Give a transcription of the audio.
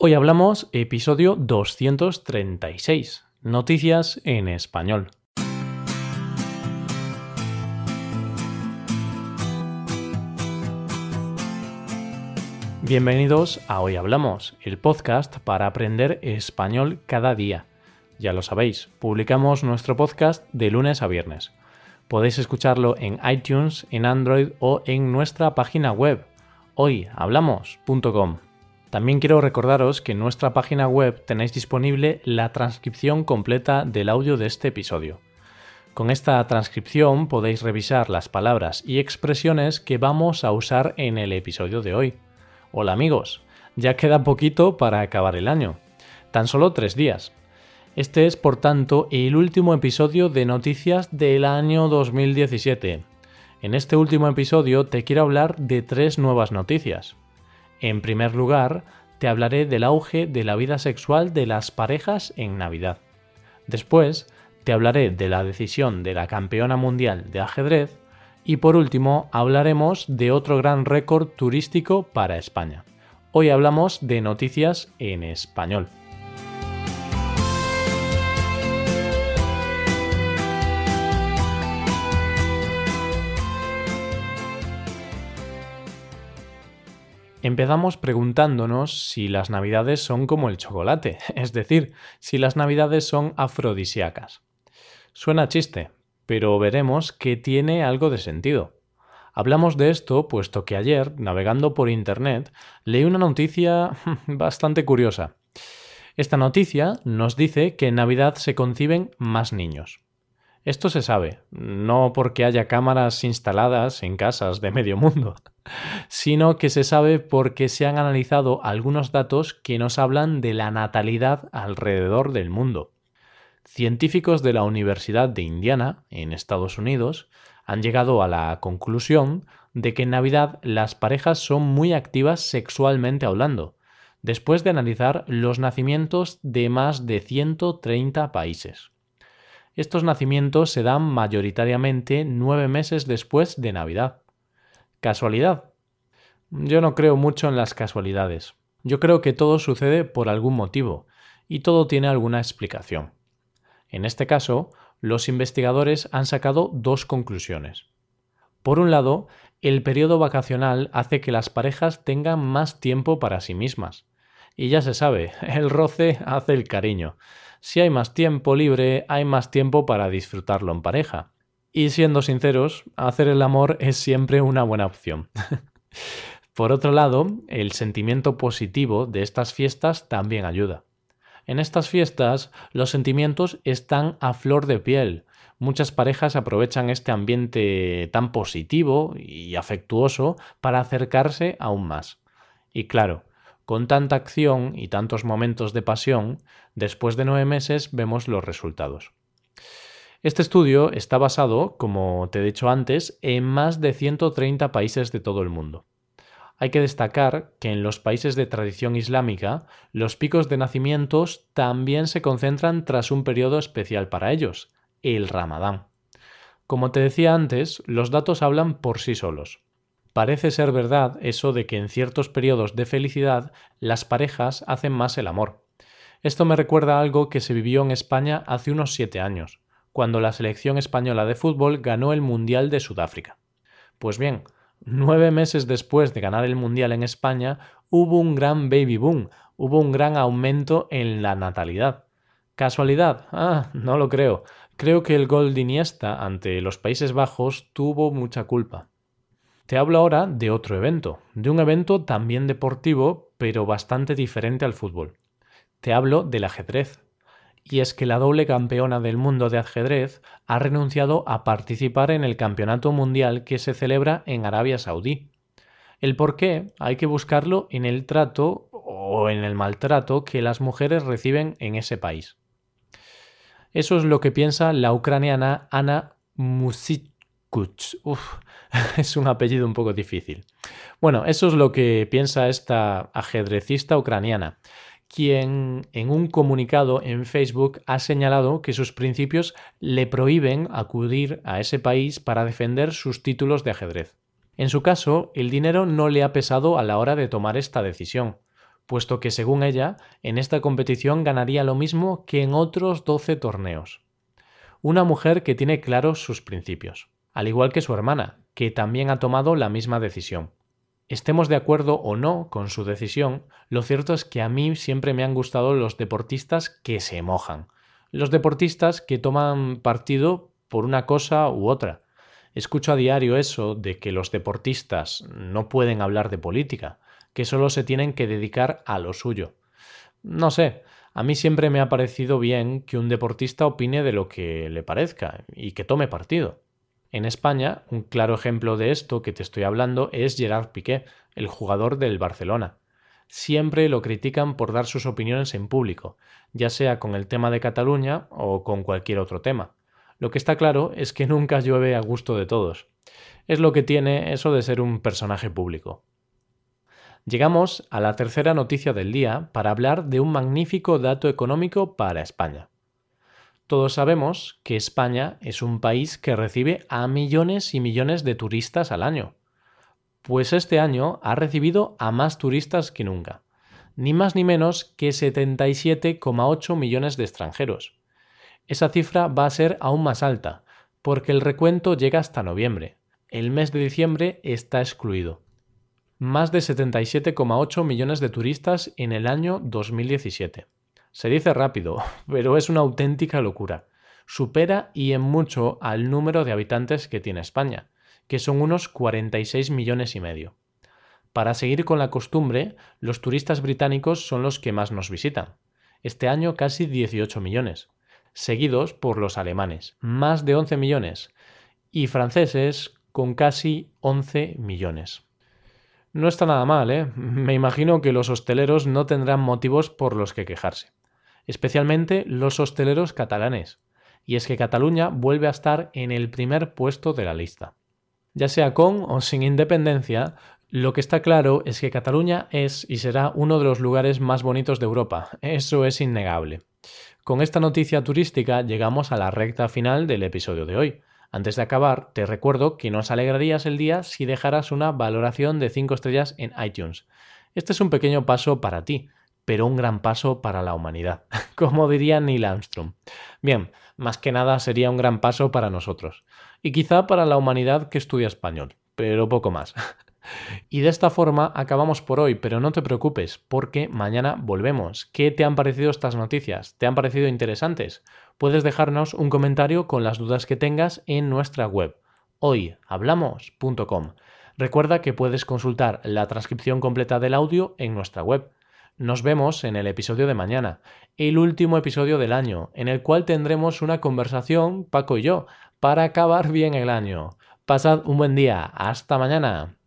Hoy hablamos episodio 236, Noticias en español. Bienvenidos a Hoy Hablamos, el podcast para aprender español cada día. Ya lo sabéis, publicamos nuestro podcast de lunes a viernes. Podéis escucharlo en iTunes, en Android o en nuestra página web hoyhablamos.com. También quiero recordaros que en nuestra página web tenéis disponible la transcripción completa del audio de este episodio. Con esta transcripción podéis revisar las palabras y expresiones que vamos a usar en el episodio de hoy. Hola amigos, ya queda poquito para acabar el año. Tan solo tres días. Este es, por tanto, el último episodio de noticias del año 2017. En este último episodio te quiero hablar de tres nuevas noticias. En primer lugar, te hablaré del auge de la vida sexual de las parejas en Navidad. Después, te hablaré de la decisión de la campeona mundial de ajedrez y por último hablaremos de otro gran récord turístico para España. Hoy hablamos de noticias en español. Empezamos preguntándonos si las navidades son como el chocolate, es decir, si las navidades son afrodisíacas. Suena chiste, pero veremos que tiene algo de sentido. Hablamos de esto puesto que ayer, navegando por Internet, leí una noticia bastante curiosa. Esta noticia nos dice que en Navidad se conciben más niños. Esto se sabe, no porque haya cámaras instaladas en casas de medio mundo, sino que se sabe porque se han analizado algunos datos que nos hablan de la natalidad alrededor del mundo. Científicos de la Universidad de Indiana, en Estados Unidos, han llegado a la conclusión de que en Navidad las parejas son muy activas sexualmente hablando, después de analizar los nacimientos de más de 130 países. Estos nacimientos se dan mayoritariamente nueve meses después de Navidad. ¿Casualidad? Yo no creo mucho en las casualidades. Yo creo que todo sucede por algún motivo, y todo tiene alguna explicación. En este caso, los investigadores han sacado dos conclusiones. Por un lado, el periodo vacacional hace que las parejas tengan más tiempo para sí mismas. Y ya se sabe, el roce hace el cariño si hay más tiempo libre, hay más tiempo para disfrutarlo en pareja. Y siendo sinceros, hacer el amor es siempre una buena opción. Por otro lado, el sentimiento positivo de estas fiestas también ayuda. En estas fiestas los sentimientos están a flor de piel. Muchas parejas aprovechan este ambiente tan positivo y afectuoso para acercarse aún más. Y claro, con tanta acción y tantos momentos de pasión, después de nueve meses vemos los resultados. Este estudio está basado, como te he dicho antes, en más de 130 países de todo el mundo. Hay que destacar que en los países de tradición islámica los picos de nacimientos también se concentran tras un periodo especial para ellos, el Ramadán. Como te decía antes, los datos hablan por sí solos. Parece ser verdad eso de que en ciertos periodos de felicidad las parejas hacen más el amor. Esto me recuerda a algo que se vivió en España hace unos siete años, cuando la selección española de fútbol ganó el Mundial de Sudáfrica. Pues bien, nueve meses después de ganar el Mundial en España, hubo un gran baby boom, hubo un gran aumento en la natalidad. ¿Casualidad? Ah, no lo creo. Creo que el gol de Iniesta ante los Países Bajos tuvo mucha culpa. Te hablo ahora de otro evento, de un evento también deportivo, pero bastante diferente al fútbol. Te hablo del ajedrez. Y es que la doble campeona del mundo de ajedrez ha renunciado a participar en el Campeonato Mundial que se celebra en Arabia Saudí. El por qué hay que buscarlo en el trato o en el maltrato que las mujeres reciben en ese país. Eso es lo que piensa la ucraniana Ana Musit es un apellido un poco difícil. Bueno, eso es lo que piensa esta ajedrecista ucraniana, quien en un comunicado en Facebook ha señalado que sus principios le prohíben acudir a ese país para defender sus títulos de ajedrez. En su caso, el dinero no le ha pesado a la hora de tomar esta decisión. puesto que según ella, en esta competición ganaría lo mismo que en otros 12 torneos. Una mujer que tiene claros sus principios, al igual que su hermana, que también ha tomado la misma decisión. Estemos de acuerdo o no con su decisión, lo cierto es que a mí siempre me han gustado los deportistas que se mojan, los deportistas que toman partido por una cosa u otra. Escucho a diario eso de que los deportistas no pueden hablar de política, que solo se tienen que dedicar a lo suyo. No sé, a mí siempre me ha parecido bien que un deportista opine de lo que le parezca y que tome partido. En España, un claro ejemplo de esto que te estoy hablando es Gerard Piqué, el jugador del Barcelona. Siempre lo critican por dar sus opiniones en público, ya sea con el tema de Cataluña o con cualquier otro tema. Lo que está claro es que nunca llueve a gusto de todos. Es lo que tiene eso de ser un personaje público. Llegamos a la tercera noticia del día para hablar de un magnífico dato económico para España. Todos sabemos que España es un país que recibe a millones y millones de turistas al año. Pues este año ha recibido a más turistas que nunca, ni más ni menos que 77,8 millones de extranjeros. Esa cifra va a ser aún más alta, porque el recuento llega hasta noviembre. El mes de diciembre está excluido más de 77,8 millones de turistas en el año 2017. Se dice rápido, pero es una auténtica locura. Supera y en mucho al número de habitantes que tiene España, que son unos 46 millones y medio. Para seguir con la costumbre, los turistas británicos son los que más nos visitan. Este año casi 18 millones, seguidos por los alemanes, más de 11 millones, y franceses con casi 11 millones. No está nada mal, ¿eh? Me imagino que los hosteleros no tendrán motivos por los que quejarse. Especialmente los hosteleros catalanes. Y es que Cataluña vuelve a estar en el primer puesto de la lista. Ya sea con o sin independencia, lo que está claro es que Cataluña es y será uno de los lugares más bonitos de Europa. Eso es innegable. Con esta noticia turística llegamos a la recta final del episodio de hoy. Antes de acabar, te recuerdo que nos alegrarías el día si dejaras una valoración de 5 estrellas en iTunes. Este es un pequeño paso para ti, pero un gran paso para la humanidad, como diría Neil Armstrong. Bien, más que nada sería un gran paso para nosotros, y quizá para la humanidad que estudia español, pero poco más. Y de esta forma acabamos por hoy, pero no te preocupes, porque mañana volvemos. ¿Qué te han parecido estas noticias? ¿Te han parecido interesantes? Puedes dejarnos un comentario con las dudas que tengas en nuestra web, hoyhablamos.com. Recuerda que puedes consultar la transcripción completa del audio en nuestra web. Nos vemos en el episodio de mañana, el último episodio del año, en el cual tendremos una conversación, Paco y yo, para acabar bien el año. Pasad un buen día. Hasta mañana.